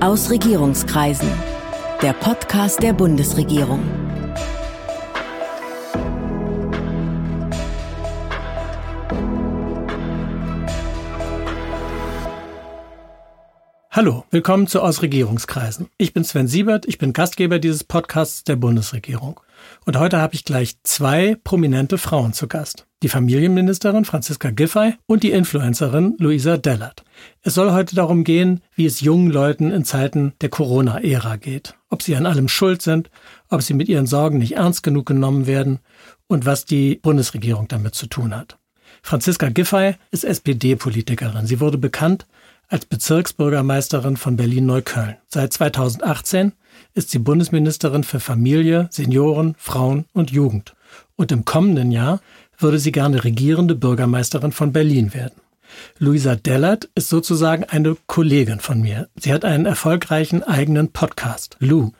Aus Regierungskreisen. Der Podcast der Bundesregierung. Hallo, willkommen zu Aus Regierungskreisen. Ich bin Sven Siebert, ich bin Gastgeber dieses Podcasts der Bundesregierung. Und heute habe ich gleich zwei prominente Frauen zu Gast. Die Familienministerin Franziska Giffey und die Influencerin Luisa Dellert. Es soll heute darum gehen, wie es jungen Leuten in Zeiten der Corona-Ära geht. Ob sie an allem schuld sind, ob sie mit ihren Sorgen nicht ernst genug genommen werden und was die Bundesregierung damit zu tun hat. Franziska Giffey ist SPD-Politikerin. Sie wurde bekannt als Bezirksbürgermeisterin von Berlin-Neukölln. Seit 2018 ist sie Bundesministerin für Familie, Senioren, Frauen und Jugend. Und im kommenden Jahr würde sie gerne regierende Bürgermeisterin von Berlin werden. Luisa Dellert ist sozusagen eine Kollegin von mir. Sie hat einen erfolgreichen eigenen Podcast, Lou.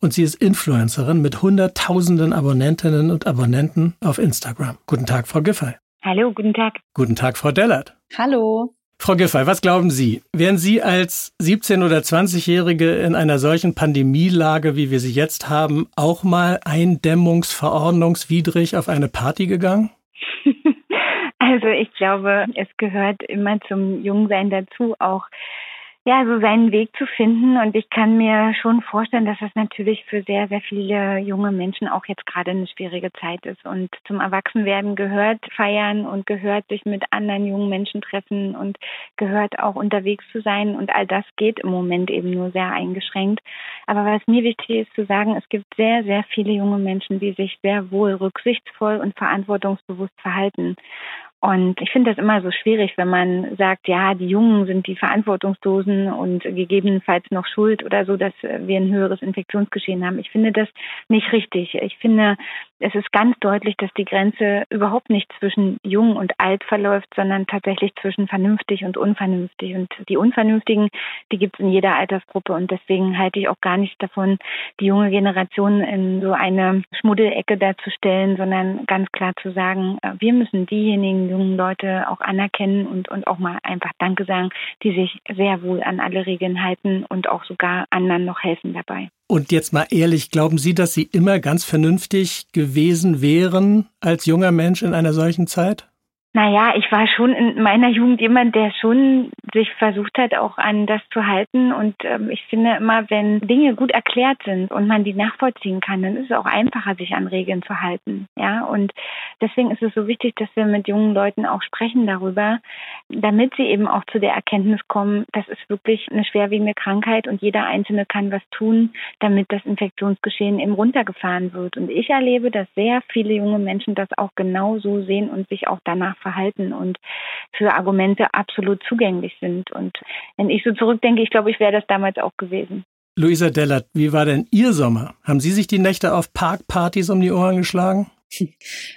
Und sie ist Influencerin mit hunderttausenden Abonnentinnen und Abonnenten auf Instagram. Guten Tag, Frau Giffey. Hallo, guten Tag. Guten Tag, Frau Dellert. Hallo. Frau Giffey, was glauben Sie? Wären Sie als 17- oder 20-Jährige in einer solchen Pandemielage, wie wir sie jetzt haben, auch mal eindämmungsverordnungswidrig auf eine Party gegangen? Also ich glaube, es gehört immer zum Jungsein dazu, auch ja, so seinen Weg zu finden. Und ich kann mir schon vorstellen, dass das natürlich für sehr, sehr viele junge Menschen auch jetzt gerade eine schwierige Zeit ist. Und zum Erwachsenwerden gehört feiern und gehört sich mit anderen jungen Menschen treffen und gehört auch unterwegs zu sein. Und all das geht im Moment eben nur sehr eingeschränkt. Aber was mir wichtig ist zu sagen, es gibt sehr, sehr viele junge Menschen, die sich sehr wohl rücksichtsvoll und verantwortungsbewusst verhalten. Und ich finde das immer so schwierig, wenn man sagt, ja, die Jungen sind die Verantwortungslosen und gegebenenfalls noch schuld oder so, dass wir ein höheres Infektionsgeschehen haben. Ich finde das nicht richtig. Ich finde, es ist ganz deutlich, dass die Grenze überhaupt nicht zwischen jung und alt verläuft, sondern tatsächlich zwischen vernünftig und unvernünftig. Und die Unvernünftigen, die gibt es in jeder Altersgruppe. Und deswegen halte ich auch gar nichts davon, die junge Generation in so eine Schmuddelecke darzustellen, sondern ganz klar zu sagen, äh, wir müssen diejenigen jungen Leute auch anerkennen und, und auch mal einfach Danke sagen, die sich sehr wohl an alle Regeln halten und auch sogar anderen noch helfen dabei. Und jetzt mal ehrlich, glauben Sie, dass Sie immer ganz vernünftig gewesen wären als junger Mensch in einer solchen Zeit? Naja, ich war schon in meiner Jugend jemand, der schon sich versucht hat, auch an das zu halten. Und ähm, ich finde immer, wenn Dinge gut erklärt sind und man die nachvollziehen kann, dann ist es auch einfacher, sich an Regeln zu halten. Ja, und deswegen ist es so wichtig, dass wir mit jungen Leuten auch sprechen darüber, damit sie eben auch zu der Erkenntnis kommen, das ist wirklich eine schwerwiegende Krankheit und jeder Einzelne kann was tun, damit das Infektionsgeschehen eben runtergefahren wird. Und ich erlebe, dass sehr viele junge Menschen das auch genau so sehen und sich auch danach Verhalten und für Argumente absolut zugänglich sind. Und wenn ich so zurückdenke, ich glaube, ich wäre das damals auch gewesen. Luisa Dellert, wie war denn Ihr Sommer? Haben Sie sich die Nächte auf Parkpartys um die Ohren geschlagen?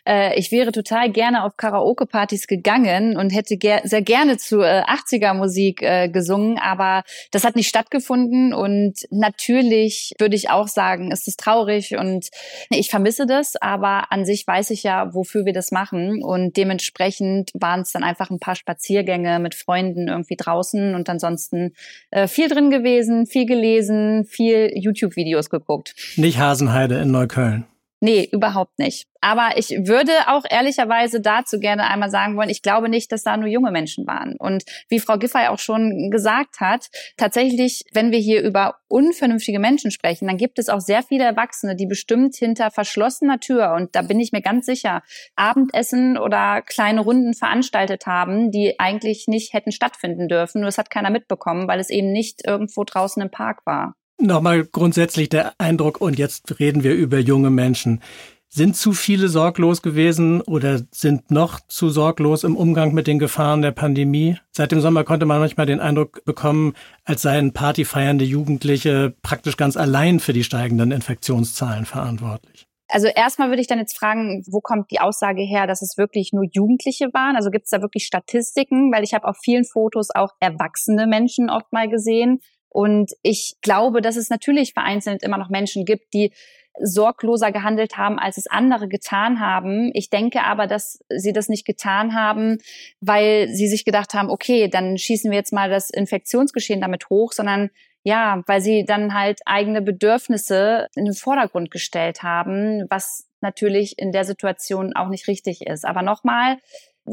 Äh, ich wäre total gerne auf Karaoke-Partys gegangen und hätte ger sehr gerne zu äh, 80er-Musik äh, gesungen, aber das hat nicht stattgefunden und natürlich würde ich auch sagen, es ist traurig und ich vermisse das, aber an sich weiß ich ja, wofür wir das machen und dementsprechend waren es dann einfach ein paar Spaziergänge mit Freunden irgendwie draußen und ansonsten äh, viel drin gewesen, viel gelesen, viel YouTube-Videos geguckt. Nicht Hasenheide in Neukölln. Nee, überhaupt nicht. Aber ich würde auch ehrlicherweise dazu gerne einmal sagen wollen, ich glaube nicht, dass da nur junge Menschen waren. Und wie Frau Giffey auch schon gesagt hat, tatsächlich, wenn wir hier über unvernünftige Menschen sprechen, dann gibt es auch sehr viele Erwachsene, die bestimmt hinter verschlossener Tür, und da bin ich mir ganz sicher, Abendessen oder kleine Runden veranstaltet haben, die eigentlich nicht hätten stattfinden dürfen. Nur das hat keiner mitbekommen, weil es eben nicht irgendwo draußen im Park war. Nochmal grundsätzlich der Eindruck, und jetzt reden wir über junge Menschen. Sind zu viele sorglos gewesen oder sind noch zu sorglos im Umgang mit den Gefahren der Pandemie? Seit dem Sommer konnte man manchmal den Eindruck bekommen, als seien partyfeiernde Jugendliche praktisch ganz allein für die steigenden Infektionszahlen verantwortlich. Also erstmal würde ich dann jetzt fragen, wo kommt die Aussage her, dass es wirklich nur Jugendliche waren? Also gibt es da wirklich Statistiken? Weil ich habe auf vielen Fotos auch erwachsene Menschen oft mal gesehen. Und ich glaube, dass es natürlich vereinzelt immer noch Menschen gibt, die sorgloser gehandelt haben, als es andere getan haben. Ich denke aber, dass sie das nicht getan haben, weil sie sich gedacht haben, okay, dann schießen wir jetzt mal das Infektionsgeschehen damit hoch, sondern Ja, weil sie dann halt eigene Bedürfnisse in den Vordergrund gestellt haben, was natürlich in der Situation auch nicht richtig ist. Aber nochmal,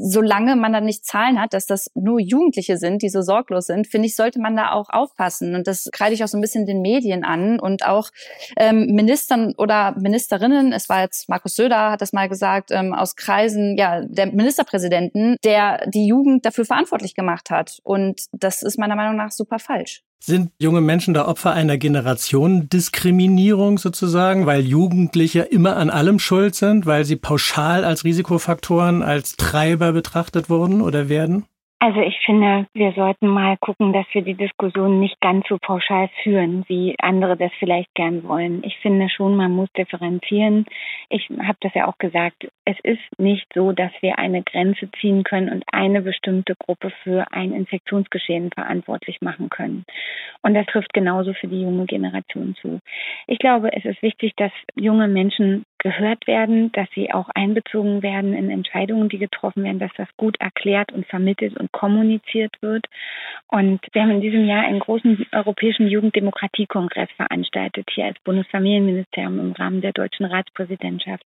solange man dann nicht Zahlen hat, dass das nur Jugendliche sind, die so sorglos sind, finde ich, sollte man da auch aufpassen. Und das kreide ich auch so ein bisschen den Medien an und auch ähm, Ministern oder Ministerinnen. Es war jetzt Markus Söder hat das mal gesagt ähm, aus Kreisen, ja, der Ministerpräsidenten, der die Jugend dafür verantwortlich gemacht hat. Und das ist meiner Meinung nach super falsch. Sind junge Menschen da Opfer einer Generationendiskriminierung sozusagen, weil Jugendliche immer an allem schuld sind, weil sie pauschal als Risikofaktoren, als Treiber betrachtet wurden oder werden? Also ich finde, wir sollten mal gucken, dass wir die Diskussion nicht ganz so pauschal führen, wie andere das vielleicht gern wollen. Ich finde schon, man muss differenzieren. Ich habe das ja auch gesagt, es ist nicht so, dass wir eine Grenze ziehen können und eine bestimmte Gruppe für ein Infektionsgeschehen verantwortlich machen können. Und das trifft genauso für die junge Generation zu. Ich glaube, es ist wichtig, dass junge Menschen gehört werden, dass sie auch einbezogen werden in Entscheidungen, die getroffen werden, dass das gut erklärt und vermittelt und kommuniziert wird. Und wir haben in diesem Jahr einen großen europäischen Jugenddemokratiekongress veranstaltet, hier als Bundesfamilienministerium im Rahmen der deutschen Ratspräsidentschaft.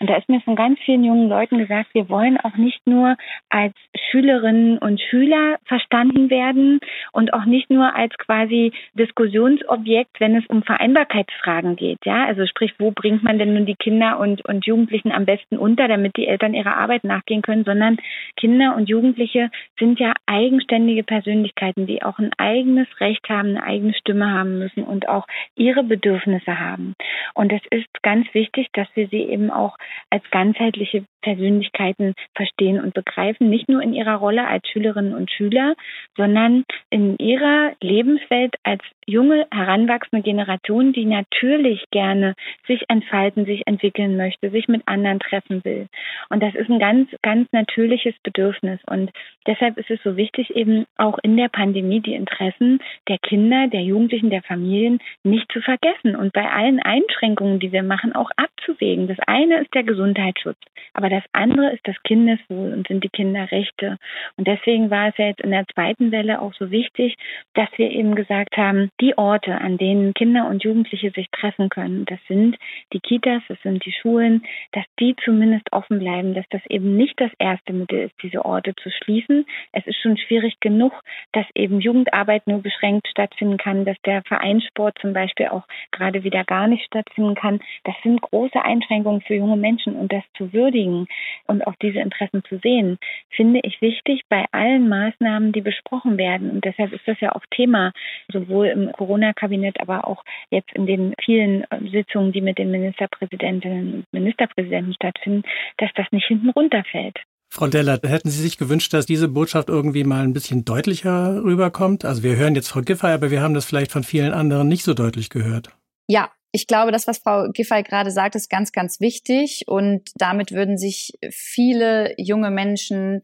Und da ist mir von ganz vielen jungen Leuten gesagt, wir wollen auch nicht nur als Schülerinnen und Schüler verstanden werden und auch nicht nur als quasi Diskussionsobjekt, wenn es um Vereinbarkeitsfragen geht. Ja, also sprich, wo bringt man denn nun die Kinder Kinder und, und Jugendlichen am besten unter, damit die Eltern ihrer Arbeit nachgehen können, sondern Kinder und Jugendliche sind ja eigenständige Persönlichkeiten, die auch ein eigenes Recht haben, eine eigene Stimme haben müssen und auch ihre Bedürfnisse haben. Und es ist ganz wichtig, dass wir sie eben auch als ganzheitliche Persönlichkeiten verstehen und begreifen, nicht nur in ihrer Rolle als Schülerinnen und Schüler, sondern in ihrer Lebenswelt als junge, heranwachsende Generation, die natürlich gerne sich entfalten, sich entwickeln möchte, sich mit anderen treffen will. Und das ist ein ganz, ganz natürliches Bedürfnis. Und deshalb ist es so wichtig, eben auch in der Pandemie die Interessen der Kinder, der Jugendlichen, der Familien nicht zu vergessen und bei allen Einschränkungen, die wir machen, auch abzuwägen. Das eine ist der Gesundheitsschutz, aber das andere ist das Kindeswohl und sind die Kinderrechte. Und deswegen war es ja jetzt in der zweiten Welle auch so wichtig, dass wir eben gesagt haben, die Orte, an denen Kinder und Jugendliche sich treffen können, das sind die Kitas, das sind die Schulen, dass die zumindest offen bleiben, dass das eben nicht das erste Mittel ist, diese Orte zu schließen. Es ist schon schwierig genug, dass eben Jugendarbeit nur beschränkt stattfinden kann, dass der Vereinssport zum Beispiel auch gerade wieder gar nicht stattfinden kann. Das sind große Einschränkungen für junge Menschen und das zu würdigen und auch diese Interessen zu sehen, finde ich wichtig bei allen Maßnahmen, die besprochen werden. Und deshalb ist das ja auch Thema, sowohl im Corona-Kabinett, aber auch jetzt in den vielen Sitzungen, die mit den Ministerpräsidentinnen und Ministerpräsidenten stattfinden, dass das nicht hinten runterfällt. Frau Dellert, hätten Sie sich gewünscht, dass diese Botschaft irgendwie mal ein bisschen deutlicher rüberkommt? Also wir hören jetzt Frau Giffey, aber wir haben das vielleicht von vielen anderen nicht so deutlich gehört. Ja, ich glaube, das, was Frau Giffey gerade sagt, ist ganz, ganz wichtig. Und damit würden sich viele junge Menschen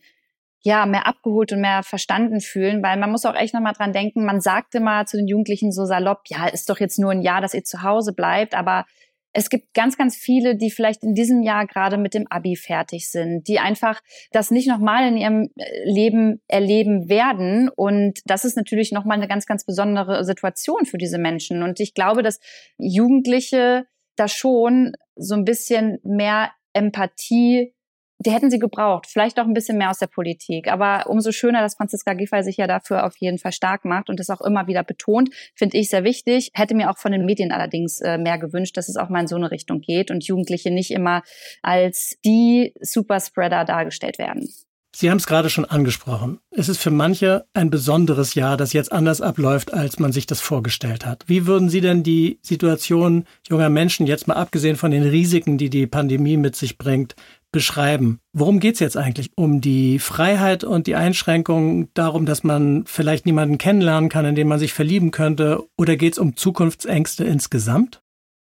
ja, mehr abgeholt und mehr verstanden fühlen, weil man muss auch echt nochmal dran denken, man sagte mal zu den Jugendlichen so salopp, ja, ist doch jetzt nur ein Jahr, dass ihr zu Hause bleibt, aber es gibt ganz, ganz viele, die vielleicht in diesem Jahr gerade mit dem Abi fertig sind, die einfach das nicht nochmal in ihrem äh, Leben erleben werden. Und das ist natürlich nochmal eine ganz, ganz besondere Situation für diese Menschen. Und ich glaube, dass Jugendliche da schon so ein bisschen mehr Empathie die hätten sie gebraucht. Vielleicht auch ein bisschen mehr aus der Politik. Aber umso schöner, dass Franziska Giffey sich ja dafür auf jeden Fall stark macht und das auch immer wieder betont, finde ich sehr wichtig. Hätte mir auch von den Medien allerdings äh, mehr gewünscht, dass es auch mal in so eine Richtung geht und Jugendliche nicht immer als die Superspreader dargestellt werden. Sie haben es gerade schon angesprochen. Es ist für manche ein besonderes Jahr, das jetzt anders abläuft, als man sich das vorgestellt hat. Wie würden Sie denn die Situation junger Menschen, jetzt mal abgesehen von den Risiken, die die Pandemie mit sich bringt, beschreiben. Worum geht's jetzt eigentlich? Um die Freiheit und die Einschränkung, darum, dass man vielleicht niemanden kennenlernen kann, in den man sich verlieben könnte? Oder geht's um Zukunftsängste insgesamt?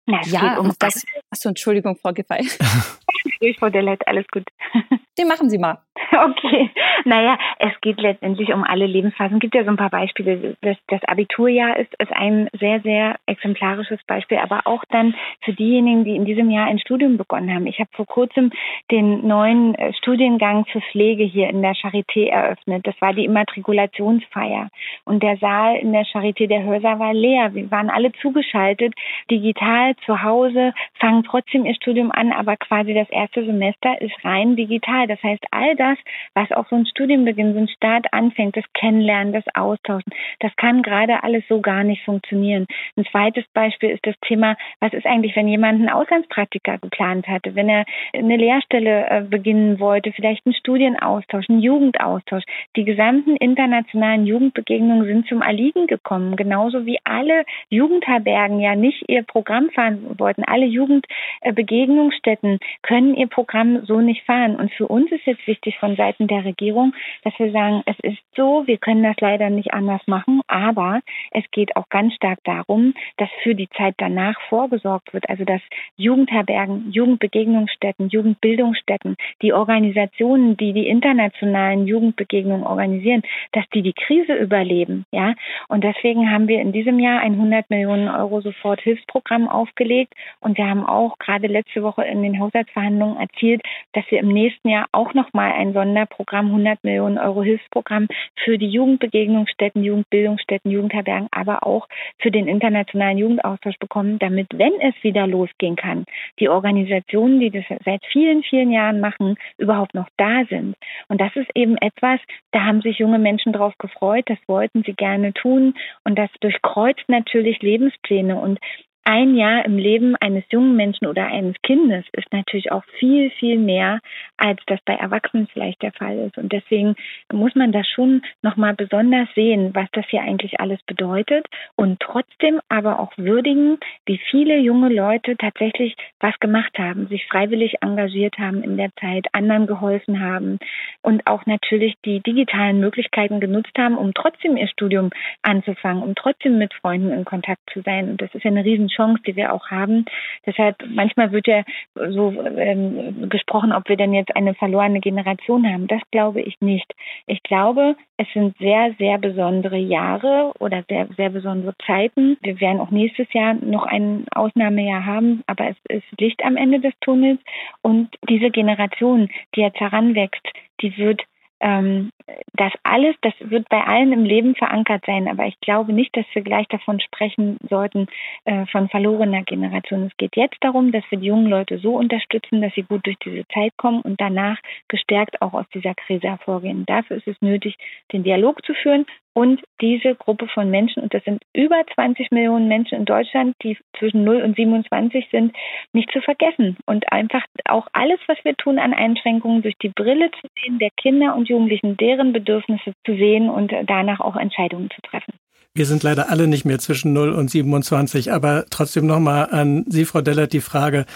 Na, es ja, geht um das, Achso, Entschuldigung, Frau Giffey. Ich, Frau Dellert, alles gut. Den machen Sie mal. Okay. Naja, es geht letztendlich um alle Lebensphasen. Es gibt ja so ein paar Beispiele. Das, das Abiturjahr ist, ist ein sehr, sehr exemplarisches Beispiel, aber auch dann für diejenigen, die in diesem Jahr ein Studium begonnen haben. Ich habe vor kurzem den neuen äh, Studiengang für Pflege hier in der Charité eröffnet. Das war die Immatrikulationsfeier. Und der Saal in der Charité, der Hörsaal war leer. Wir waren alle zugeschaltet, digital zu Hause, fangen trotzdem ihr Studium an, aber quasi das erste Semester ist rein digital. Das heißt, all das, was auch so ein Studienbeginn, so ein Start anfängt, das Kennenlernen, das Austauschen, das kann gerade alles so gar nicht funktionieren. Ein zweites Beispiel ist das Thema, was ist eigentlich, wenn jemand einen Auslandspraktiker geplant hatte, wenn er eine Lehrstelle äh, beginnen wollte, vielleicht einen Studienaustausch, einen Jugendaustausch. Die gesamten internationalen Jugendbegegnungen sind zum Erliegen gekommen, genauso wie alle Jugendherbergen ja nicht ihr Programm fahren wollten. Alle Jugendbegegnungsstätten können ihr Programm so nicht fahren. Und für uns ist jetzt wichtig von Seiten der Regierung, dass wir sagen, es ist so, wir können das leider nicht anders machen, aber es geht auch ganz stark darum, dass für die Zeit danach vorgesorgt wird, also dass Jugendherbergen, Jugendbegegnungsstätten, Jugendbildungsstätten, die Organisationen, die die internationalen Jugendbegegnungen organisieren, dass die die Krise überleben, ja. Und deswegen haben wir in diesem Jahr ein 100 Millionen Euro Soforthilfsprogramm aufgelegt und wir haben auch gerade letzte Woche in den Haushaltsverhandlungen erzielt, dass wir im nächsten Jahr auch nochmal ein Sonderprogramm, 100 Millionen Euro Hilfsprogramm für die Jugendbegegnungsstätten, Jugendbildungsstätten, Jugendherbergen, aber auch für den internationalen Jugendaustausch bekommen, damit, wenn es wieder losgehen kann, die Organisationen, die das seit vielen, vielen Jahren machen, überhaupt noch da sind. Und das ist eben etwas, da haben sich junge Menschen drauf gefreut, das wollten sie gerne tun und das durchkreuzt natürlich Lebenspläne und ein Jahr im Leben eines jungen Menschen oder eines Kindes ist natürlich auch viel, viel mehr, als das bei Erwachsenen vielleicht der Fall ist. Und deswegen muss man das schon nochmal besonders sehen, was das hier eigentlich alles bedeutet und trotzdem aber auch würdigen, wie viele junge Leute tatsächlich was gemacht haben, sich freiwillig engagiert haben in der Zeit, anderen geholfen haben und auch natürlich die digitalen Möglichkeiten genutzt haben, um trotzdem ihr Studium anzufangen, um trotzdem mit Freunden in Kontakt zu sein. Und das ist ja eine riesen Chance, die wir auch haben. Deshalb manchmal wird ja so ähm, gesprochen, ob wir denn jetzt eine verlorene Generation haben. Das glaube ich nicht. Ich glaube, es sind sehr, sehr besondere Jahre oder sehr, sehr besondere Zeiten. Wir werden auch nächstes Jahr noch ein Ausnahmejahr haben, aber es ist Licht am Ende des Tunnels. Und diese Generation, die jetzt heranwächst, die wird ähm, das alles, das wird bei allen im Leben verankert sein, aber ich glaube nicht, dass wir gleich davon sprechen sollten, äh, von verlorener Generation. Es geht jetzt darum, dass wir die jungen Leute so unterstützen, dass sie gut durch diese Zeit kommen und danach gestärkt auch aus dieser Krise hervorgehen. Dafür ist es nötig, den Dialog zu führen und diese Gruppe von Menschen, und das sind über 20 Millionen Menschen in Deutschland, die zwischen 0 und 27 sind, nicht zu vergessen. Und einfach auch alles, was wir tun an Einschränkungen, durch die Brille zu sehen der Kinder und Jugendlichen, deren Bedürfnisse zu sehen und danach auch Entscheidungen zu treffen. Wir sind leider alle nicht mehr zwischen 0 und 27, aber trotzdem nochmal an Sie, Frau Dellert, die Frage,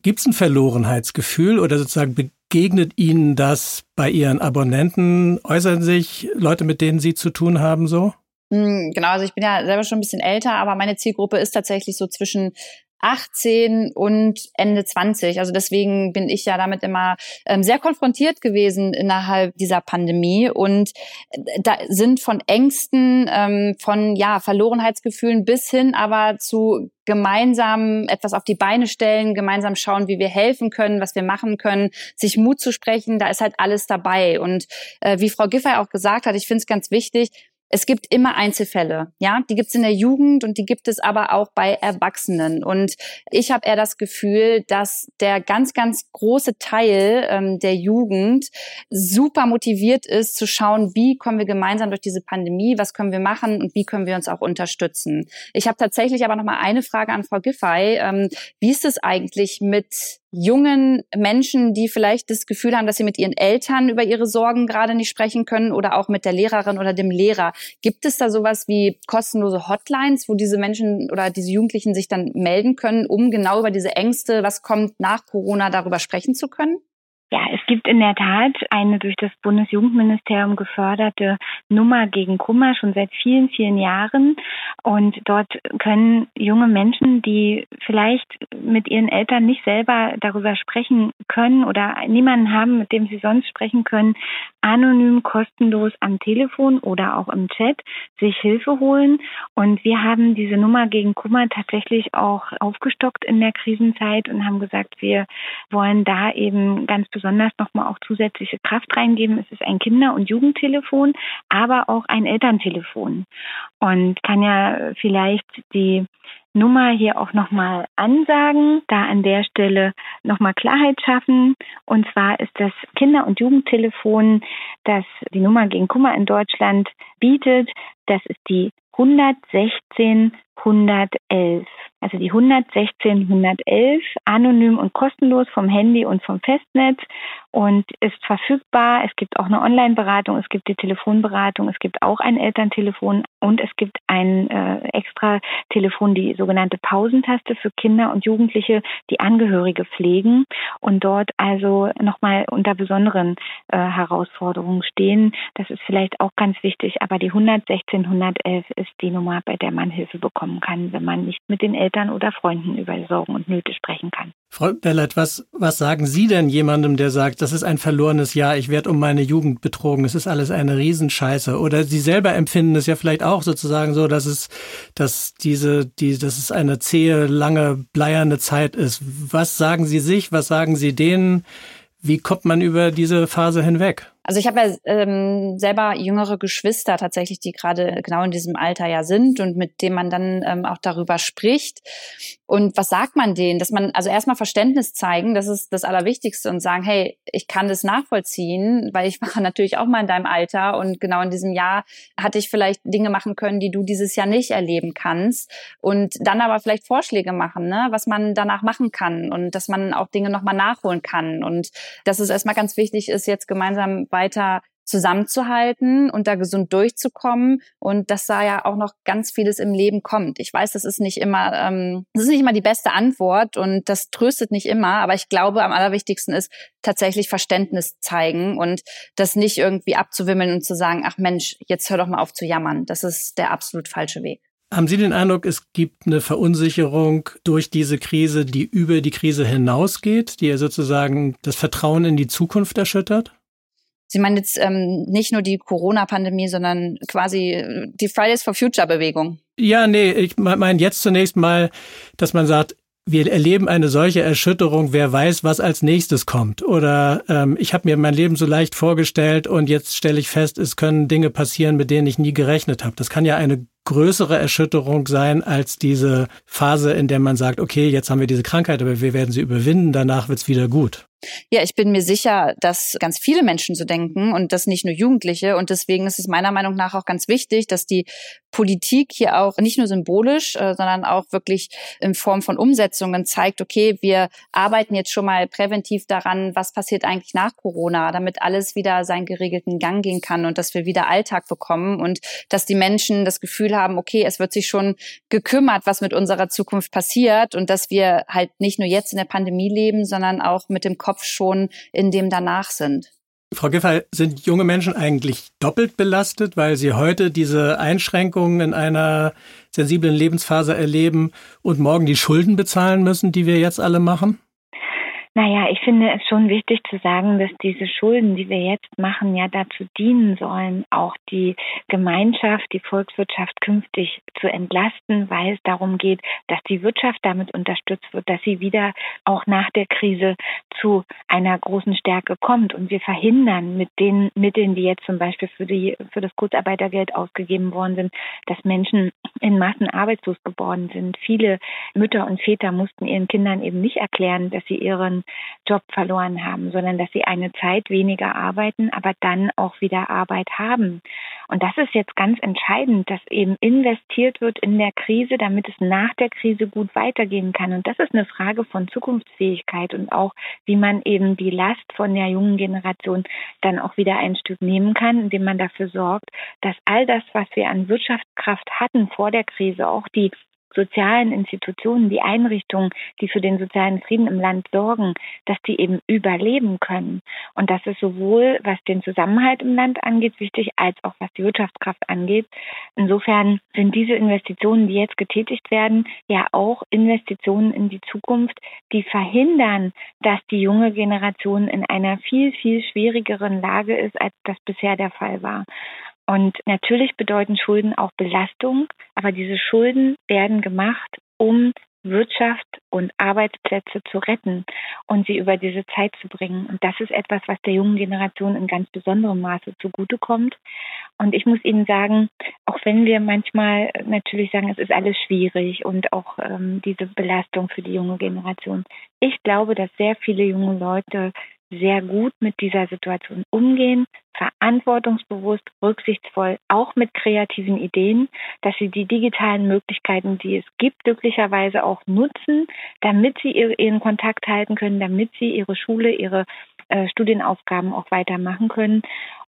gibt es ein Verlorenheitsgefühl oder sozusagen begegnet Ihnen das bei Ihren Abonnenten? Äußern sich Leute, mit denen Sie zu tun haben, so? Hm, genau, also ich bin ja selber schon ein bisschen älter, aber meine Zielgruppe ist tatsächlich so zwischen 18 und Ende 20. Also deswegen bin ich ja damit immer ähm, sehr konfrontiert gewesen innerhalb dieser Pandemie. Und äh, da sind von Ängsten, ähm, von ja, Verlorenheitsgefühlen bis hin aber zu gemeinsam etwas auf die Beine stellen, gemeinsam schauen, wie wir helfen können, was wir machen können, sich Mut zu sprechen, da ist halt alles dabei. Und äh, wie Frau Giffey auch gesagt hat, ich finde es ganz wichtig, es gibt immer Einzelfälle, ja, die gibt es in der Jugend und die gibt es aber auch bei Erwachsenen. Und ich habe eher das Gefühl, dass der ganz, ganz große Teil ähm, der Jugend super motiviert ist, zu schauen, wie kommen wir gemeinsam durch diese Pandemie, was können wir machen und wie können wir uns auch unterstützen. Ich habe tatsächlich aber noch mal eine Frage an Frau Giffey. Ähm, wie ist es eigentlich mit jungen Menschen, die vielleicht das Gefühl haben, dass sie mit ihren Eltern über ihre Sorgen gerade nicht sprechen können oder auch mit der Lehrerin oder dem Lehrer. Gibt es da sowas wie kostenlose Hotlines, wo diese Menschen oder diese Jugendlichen sich dann melden können, um genau über diese Ängste, was kommt nach Corona, darüber sprechen zu können? Ja, es gibt in der Tat eine durch das Bundesjugendministerium geförderte Nummer gegen Kummer schon seit vielen, vielen Jahren. Und dort können junge Menschen, die vielleicht mit ihren Eltern nicht selber darüber sprechen können oder niemanden haben, mit dem sie sonst sprechen können, anonym, kostenlos am Telefon oder auch im Chat sich Hilfe holen. Und wir haben diese Nummer gegen Kummer tatsächlich auch aufgestockt in der Krisenzeit und haben gesagt, wir wollen da eben ganz besonders nochmal auch zusätzliche Kraft reingeben. Es ist ein Kinder- und Jugendtelefon, aber auch ein Elterntelefon. Und kann ja vielleicht die Nummer hier auch nochmal ansagen, da an der Stelle nochmal Klarheit schaffen. Und zwar ist das Kinder- und Jugendtelefon, das die Nummer gegen Kummer in Deutschland bietet. Das ist die 116 111. Also die 116 111 anonym und kostenlos vom Handy und vom Festnetz und ist verfügbar. Es gibt auch eine Online-Beratung, es gibt die Telefonberatung, es gibt auch ein Elterntelefon und es gibt ein äh, extra Telefon, die sogenannte Pausentaste für Kinder und Jugendliche, die Angehörige pflegen und dort also nochmal unter besonderen äh, Herausforderungen stehen. Das ist vielleicht auch ganz wichtig, aber die 116 111 ist die Nummer, bei der man Hilfe bekommen kann, wenn man nicht mit den Eltern oder Freunden über Sorgen und Nöte sprechen kann. Frau Bellert, was, was sagen Sie denn jemandem, der sagt, das ist ein verlorenes Jahr, ich werde um meine Jugend betrogen, es ist alles eine Riesenscheiße? Oder Sie selber empfinden es ja vielleicht auch sozusagen so, dass es, dass diese, die, dass es eine zähe, lange, bleierne Zeit ist. Was sagen Sie sich, was sagen Sie denen? Wie kommt man über diese Phase hinweg? Also ich habe ja ähm, selber jüngere Geschwister tatsächlich, die gerade genau in diesem Alter ja sind und mit denen man dann ähm, auch darüber spricht. Und was sagt man denen? Dass man also erstmal Verständnis zeigen, das ist das Allerwichtigste und sagen, hey, ich kann das nachvollziehen, weil ich mache natürlich auch mal in deinem Alter und genau in diesem Jahr hatte ich vielleicht Dinge machen können, die du dieses Jahr nicht erleben kannst. Und dann aber vielleicht Vorschläge machen, ne, was man danach machen kann und dass man auch Dinge nochmal nachholen kann. Und dass es erstmal ganz wichtig ist, jetzt gemeinsam weiter zusammenzuhalten und da gesund durchzukommen und dass da ja auch noch ganz vieles im Leben kommt. Ich weiß, das ist nicht immer, ähm, das ist nicht immer die beste Antwort und das tröstet nicht immer, aber ich glaube, am allerwichtigsten ist tatsächlich Verständnis zeigen und das nicht irgendwie abzuwimmeln und zu sagen, ach Mensch, jetzt hör doch mal auf zu jammern. Das ist der absolut falsche Weg. Haben Sie den Eindruck, es gibt eine Verunsicherung durch diese Krise, die über die Krise hinausgeht, die ja sozusagen das Vertrauen in die Zukunft erschüttert? Sie meinen jetzt ähm, nicht nur die Corona-Pandemie, sondern quasi äh, die Fridays for Future-Bewegung. Ja, nee, ich meine jetzt zunächst mal, dass man sagt, wir erleben eine solche Erschütterung, wer weiß, was als nächstes kommt. Oder ähm, ich habe mir mein Leben so leicht vorgestellt und jetzt stelle ich fest, es können Dinge passieren, mit denen ich nie gerechnet habe. Das kann ja eine größere Erschütterung sein als diese Phase, in der man sagt, okay, jetzt haben wir diese Krankheit, aber wir werden sie überwinden, danach wird's wieder gut. Ja, ich bin mir sicher, dass ganz viele Menschen so denken und das nicht nur Jugendliche. Und deswegen ist es meiner Meinung nach auch ganz wichtig, dass die Politik hier auch nicht nur symbolisch, äh, sondern auch wirklich in Form von Umsetzungen zeigt, okay, wir arbeiten jetzt schon mal präventiv daran, was passiert eigentlich nach Corona, damit alles wieder seinen geregelten Gang gehen kann und dass wir wieder Alltag bekommen und dass die Menschen das Gefühl haben, okay, es wird sich schon gekümmert, was mit unserer Zukunft passiert und dass wir halt nicht nur jetzt in der Pandemie leben, sondern auch mit dem Kopf schon in dem danach sind. Frau Giffey, sind junge Menschen eigentlich doppelt belastet, weil sie heute diese Einschränkungen in einer sensiblen Lebensphase erleben und morgen die Schulden bezahlen müssen, die wir jetzt alle machen? Naja, ich finde es schon wichtig zu sagen, dass diese Schulden, die wir jetzt machen, ja dazu dienen sollen, auch die Gemeinschaft, die Volkswirtschaft künftig zu entlasten, weil es darum geht, dass die Wirtschaft damit unterstützt wird, dass sie wieder auch nach der Krise zu einer großen Stärke kommt. Und wir verhindern mit den Mitteln, die jetzt zum Beispiel für, die, für das Kurzarbeitergeld ausgegeben worden sind, dass Menschen in Massen arbeitslos geworden sind. Viele Mütter und Väter mussten ihren Kindern eben nicht erklären, dass sie ihren Job verloren haben, sondern dass sie eine Zeit weniger arbeiten, aber dann auch wieder Arbeit haben. Und das ist jetzt ganz entscheidend, dass eben investiert wird in der Krise, damit es nach der Krise gut weitergehen kann. Und das ist eine Frage von Zukunftsfähigkeit und auch, wie man eben die Last von der jungen Generation dann auch wieder ein Stück nehmen kann, indem man dafür sorgt, dass all das, was wir an Wirtschaftskraft hatten vor der Krise, auch die sozialen Institutionen, die Einrichtungen, die für den sozialen Frieden im Land sorgen, dass die eben überleben können. Und das ist sowohl, was den Zusammenhalt im Land angeht, wichtig, als auch was die Wirtschaftskraft angeht. Insofern sind diese Investitionen, die jetzt getätigt werden, ja auch Investitionen in die Zukunft, die verhindern, dass die junge Generation in einer viel, viel schwierigeren Lage ist, als das bisher der Fall war. Und natürlich bedeuten Schulden auch Belastung, aber diese Schulden werden gemacht, um Wirtschaft und Arbeitsplätze zu retten und sie über diese Zeit zu bringen. Und das ist etwas, was der jungen Generation in ganz besonderem Maße zugutekommt. Und ich muss Ihnen sagen, auch wenn wir manchmal natürlich sagen, es ist alles schwierig und auch ähm, diese Belastung für die junge Generation, ich glaube, dass sehr viele junge Leute sehr gut mit dieser Situation umgehen, verantwortungsbewusst, rücksichtsvoll, auch mit kreativen Ideen, dass sie die digitalen Möglichkeiten, die es gibt, glücklicherweise auch nutzen, damit sie ihren Kontakt halten können, damit sie ihre Schule, ihre äh, Studienaufgaben auch weitermachen können.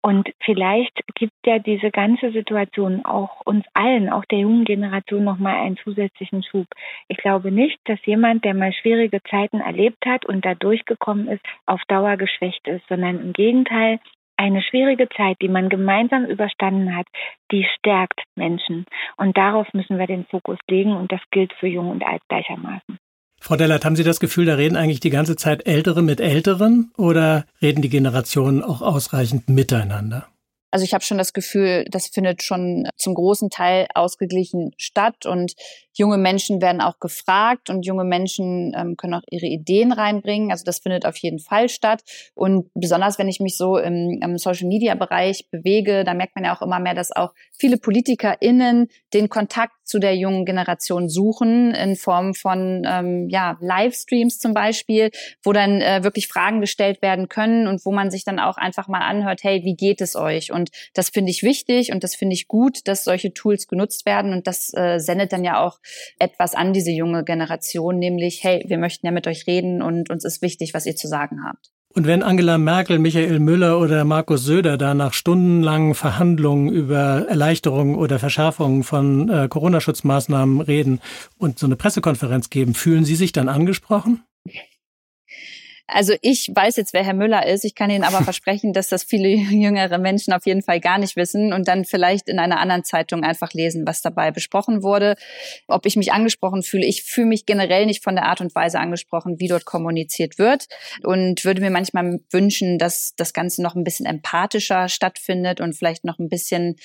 Und vielleicht gibt ja diese ganze Situation auch uns allen, auch der jungen Generation, nochmal einen zusätzlichen Schub. Ich glaube nicht, dass jemand, der mal schwierige Zeiten erlebt hat und da durchgekommen ist, auf Dauer geschwächt ist, sondern im Gegenteil, eine schwierige Zeit, die man gemeinsam überstanden hat, die stärkt Menschen. Und darauf müssen wir den Fokus legen und das gilt für Jung und Alt gleichermaßen. Frau Dellert, haben Sie das Gefühl, da reden eigentlich die ganze Zeit Ältere mit Älteren oder reden die Generationen auch ausreichend miteinander? Also ich habe schon das Gefühl, das findet schon zum großen Teil ausgeglichen statt und junge Menschen werden auch gefragt und junge Menschen ähm, können auch ihre Ideen reinbringen. Also das findet auf jeden Fall statt. Und besonders wenn ich mich so im, im Social-Media-Bereich bewege, da merkt man ja auch immer mehr, dass auch viele PolitikerInnen den Kontakt zu der jungen Generation suchen in Form von ähm, ja, Livestreams zum Beispiel, wo dann äh, wirklich Fragen gestellt werden können und wo man sich dann auch einfach mal anhört, hey, wie geht es euch? Und das finde ich wichtig und das finde ich gut, dass solche Tools genutzt werden und das äh, sendet dann ja auch etwas an diese junge Generation, nämlich, hey, wir möchten ja mit euch reden und uns ist wichtig, was ihr zu sagen habt. Und wenn Angela Merkel, Michael Müller oder Markus Söder da nach stundenlangen Verhandlungen über Erleichterungen oder Verschärfungen von äh, Corona-Schutzmaßnahmen reden und so eine Pressekonferenz geben, fühlen Sie sich dann angesprochen? Also ich weiß jetzt, wer Herr Müller ist. Ich kann Ihnen aber versprechen, dass das viele jüngere Menschen auf jeden Fall gar nicht wissen und dann vielleicht in einer anderen Zeitung einfach lesen, was dabei besprochen wurde. Ob ich mich angesprochen fühle. Ich fühle mich generell nicht von der Art und Weise angesprochen, wie dort kommuniziert wird und würde mir manchmal wünschen, dass das Ganze noch ein bisschen empathischer stattfindet und vielleicht noch ein bisschen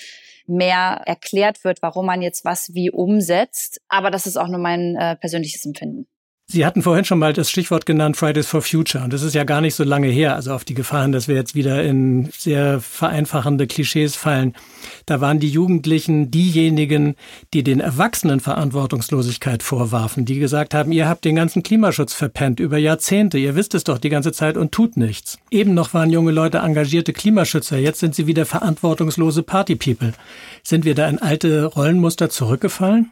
mehr erklärt wird, warum man jetzt was wie umsetzt. Aber das ist auch nur mein äh, persönliches Empfinden. Sie hatten vorhin schon mal das Stichwort genannt Fridays for Future. Und das ist ja gar nicht so lange her, also auf die Gefahren, dass wir jetzt wieder in sehr vereinfachende Klischees fallen. Da waren die Jugendlichen diejenigen, die den Erwachsenen Verantwortungslosigkeit vorwarfen, die gesagt haben, ihr habt den ganzen Klimaschutz verpennt über Jahrzehnte, ihr wisst es doch die ganze Zeit und tut nichts. Eben noch waren junge Leute engagierte Klimaschützer, jetzt sind sie wieder verantwortungslose Partypeople. Sind wir da in alte Rollenmuster zurückgefallen?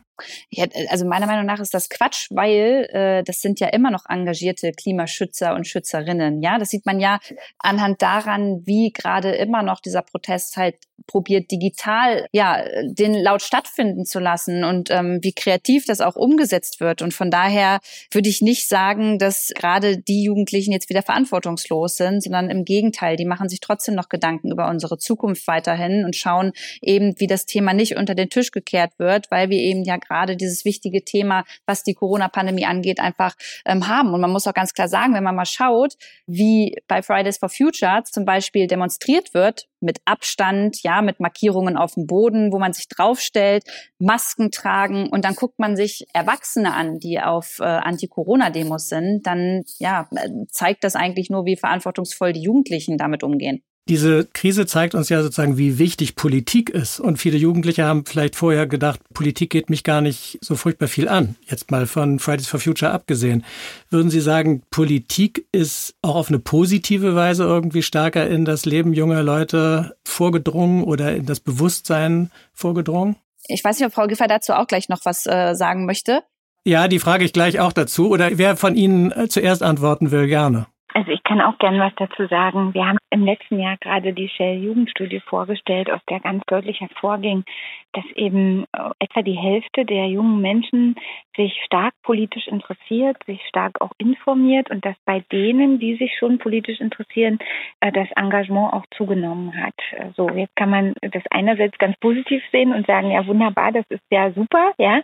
Ja, also meiner Meinung nach ist das Quatsch, weil äh, das sind ja immer noch engagierte Klimaschützer und Schützerinnen. Ja, das sieht man ja anhand daran, wie gerade immer noch dieser Protest halt probiert, digital ja den laut stattfinden zu lassen und ähm, wie kreativ das auch umgesetzt wird. Und von daher würde ich nicht sagen, dass gerade die Jugendlichen jetzt wieder verantwortungslos sind, sondern im Gegenteil, die machen sich trotzdem noch Gedanken über unsere Zukunft weiterhin und schauen eben, wie das Thema nicht unter den Tisch gekehrt wird, weil wir eben ja gerade dieses wichtige Thema, was die Corona-Pandemie angeht, einfach ähm, haben. Und man muss auch ganz klar sagen, wenn man mal schaut, wie bei Fridays for Future zum Beispiel demonstriert wird, mit Abstand, ja, mit Markierungen auf dem Boden, wo man sich draufstellt, Masken tragen und dann guckt man sich Erwachsene an, die auf äh, Anti-Corona-Demos sind, dann ja, äh, zeigt das eigentlich nur, wie verantwortungsvoll die Jugendlichen damit umgehen. Diese Krise zeigt uns ja sozusagen, wie wichtig Politik ist. Und viele Jugendliche haben vielleicht vorher gedacht, Politik geht mich gar nicht so furchtbar viel an. Jetzt mal von Fridays for Future abgesehen. Würden Sie sagen, Politik ist auch auf eine positive Weise irgendwie stärker in das Leben junger Leute vorgedrungen oder in das Bewusstsein vorgedrungen? Ich weiß nicht, ob Frau Giffer dazu auch gleich noch was äh, sagen möchte. Ja, die frage ich gleich auch dazu. Oder wer von Ihnen äh, zuerst antworten will, gerne. Also ich kann auch gerne was dazu sagen. Wir haben im letzten Jahr gerade die Shell Jugendstudie vorgestellt, aus der ganz deutlich hervorging, dass eben äh, etwa die Hälfte der jungen Menschen sich stark politisch interessiert, sich stark auch informiert und dass bei denen, die sich schon politisch interessieren, äh, das Engagement auch zugenommen hat. Äh, so, jetzt kann man das einerseits ganz positiv sehen und sagen, ja wunderbar, das ist ja super, ja.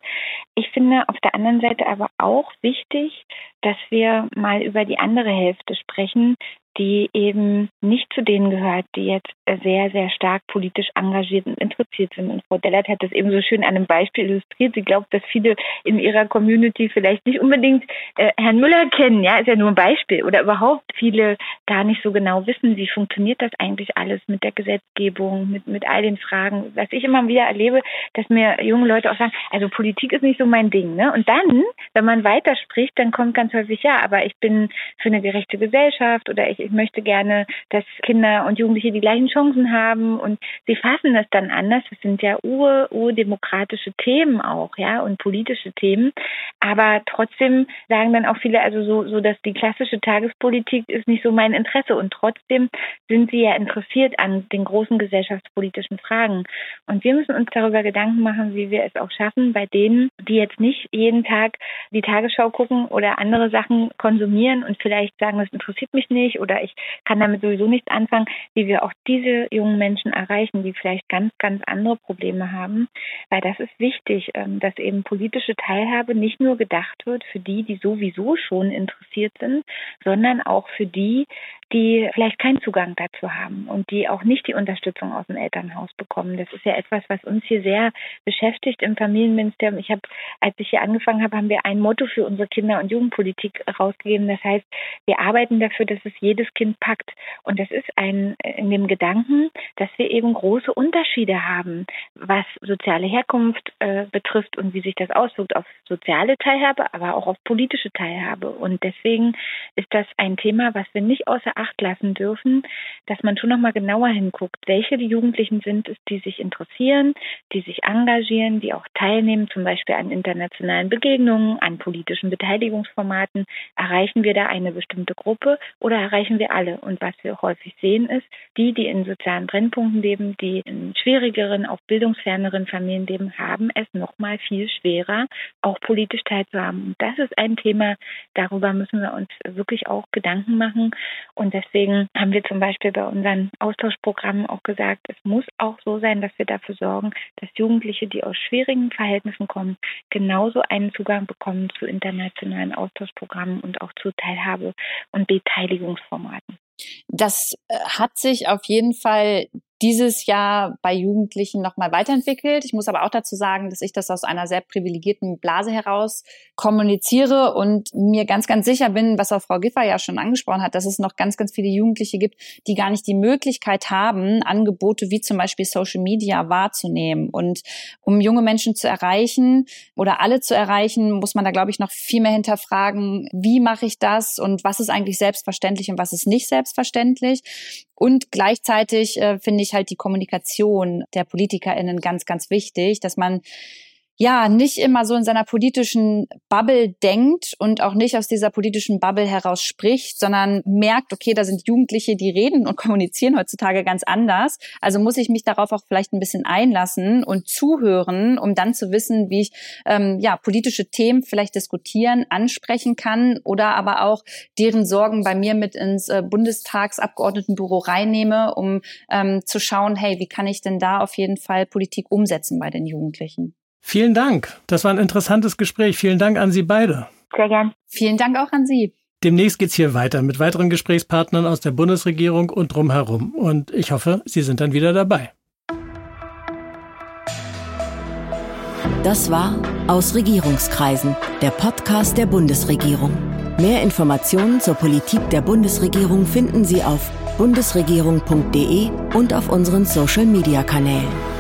Ich finde auf der anderen Seite aber auch wichtig, dass wir mal über die andere Hälfte sprechen, Anführungsstrichen die eben nicht zu denen gehört, die jetzt sehr, sehr stark politisch engagiert und interessiert sind. Und Frau Dellert hat das eben so schön an einem Beispiel illustriert. Sie glaubt, dass viele in ihrer Community vielleicht nicht unbedingt äh, Herrn Müller kennen, ja, ist ja nur ein Beispiel. Oder überhaupt viele gar nicht so genau wissen, wie funktioniert das eigentlich alles mit der Gesetzgebung, mit, mit all den Fragen. Was ich immer wieder erlebe, dass mir junge Leute auch sagen, also Politik ist nicht so mein Ding. Ne? Und dann, wenn man weiterspricht, dann kommt ganz häufig, ja, aber ich bin für eine gerechte Gesellschaft oder ich ich möchte gerne, dass Kinder und Jugendliche die gleichen Chancen haben und sie fassen das dann anders. Das sind ja ur, urdemokratische Themen auch, ja, und politische Themen. Aber trotzdem sagen dann auch viele, also so, so, dass die klassische Tagespolitik ist nicht so mein Interesse und trotzdem sind sie ja interessiert an den großen gesellschaftspolitischen Fragen. Und wir müssen uns darüber Gedanken machen, wie wir es auch schaffen, bei denen, die jetzt nicht jeden Tag die Tagesschau gucken oder andere Sachen konsumieren und vielleicht sagen, das interessiert mich nicht oder oder ich kann damit sowieso nichts anfangen, wie wir auch diese jungen Menschen erreichen, die vielleicht ganz, ganz andere Probleme haben. Weil das ist wichtig, ähm, dass eben politische Teilhabe nicht nur gedacht wird für die, die sowieso schon interessiert sind, sondern auch für die, die vielleicht keinen Zugang dazu haben und die auch nicht die Unterstützung aus dem Elternhaus bekommen. Das ist ja etwas, was uns hier sehr beschäftigt im Familienministerium. Ich habe, als ich hier angefangen habe, haben wir ein Motto für unsere Kinder- und Jugendpolitik rausgegeben. Das heißt, wir arbeiten dafür, dass es jedes Kind packt. Und das ist ein in dem Gedanken, dass wir eben große Unterschiede haben, was soziale Herkunft äh, betrifft und wie sich das auswirkt auf soziale Teilhabe, aber auch auf politische Teilhabe. Und deswegen ist das ein Thema, was wir nicht außer Acht lassen dürfen, dass man schon noch mal genauer hinguckt, welche die Jugendlichen sind es, die sich interessieren, die sich engagieren, die auch teilnehmen, zum Beispiel an internationalen Begegnungen, an politischen Beteiligungsformaten. Erreichen wir da eine bestimmte Gruppe oder erreichen wir alle? Und was wir häufig sehen ist, die, die in sozialen Brennpunkten leben, die in schwierigeren, auch bildungsferneren Familien leben, haben es noch mal viel schwerer, auch politisch teilzuhaben. Und das ist ein Thema, darüber müssen wir uns wirklich auch Gedanken machen. Und deswegen haben wir zum Beispiel bei unseren Austauschprogrammen auch gesagt, es muss auch so sein, dass wir dafür sorgen, dass Jugendliche, die aus schwierigen Verhältnissen kommen, genauso einen Zugang bekommen zu internationalen Austauschprogrammen und auch zu Teilhabe- und Beteiligungsformaten. Das äh, hat sich auf jeden Fall dieses Jahr bei Jugendlichen nochmal weiterentwickelt. Ich muss aber auch dazu sagen, dass ich das aus einer sehr privilegierten Blase heraus kommuniziere und mir ganz, ganz sicher bin, was auch Frau Giffer ja schon angesprochen hat, dass es noch ganz, ganz viele Jugendliche gibt, die gar nicht die Möglichkeit haben, Angebote wie zum Beispiel Social Media wahrzunehmen. Und um junge Menschen zu erreichen oder alle zu erreichen, muss man da, glaube ich, noch viel mehr hinterfragen, wie mache ich das und was ist eigentlich selbstverständlich und was ist nicht selbstverständlich. Und gleichzeitig äh, finde ich halt die Kommunikation der PolitikerInnen ganz, ganz wichtig, dass man ja nicht immer so in seiner politischen Bubble denkt und auch nicht aus dieser politischen Bubble heraus spricht, sondern merkt, okay, da sind Jugendliche, die reden und kommunizieren heutzutage ganz anders. Also muss ich mich darauf auch vielleicht ein bisschen einlassen und zuhören, um dann zu wissen, wie ich ähm, ja politische Themen vielleicht diskutieren, ansprechen kann oder aber auch deren Sorgen bei mir mit ins äh, Bundestagsabgeordnetenbüro reinnehme, um ähm, zu schauen, hey, wie kann ich denn da auf jeden Fall Politik umsetzen bei den Jugendlichen? Vielen Dank. Das war ein interessantes Gespräch. Vielen Dank an Sie beide. Sehr gern. Vielen Dank auch an Sie. Demnächst geht's hier weiter mit weiteren Gesprächspartnern aus der Bundesregierung und drumherum. Und ich hoffe, Sie sind dann wieder dabei. Das war Aus Regierungskreisen, der Podcast der Bundesregierung. Mehr Informationen zur Politik der Bundesregierung finden Sie auf bundesregierung.de und auf unseren Social-Media-Kanälen.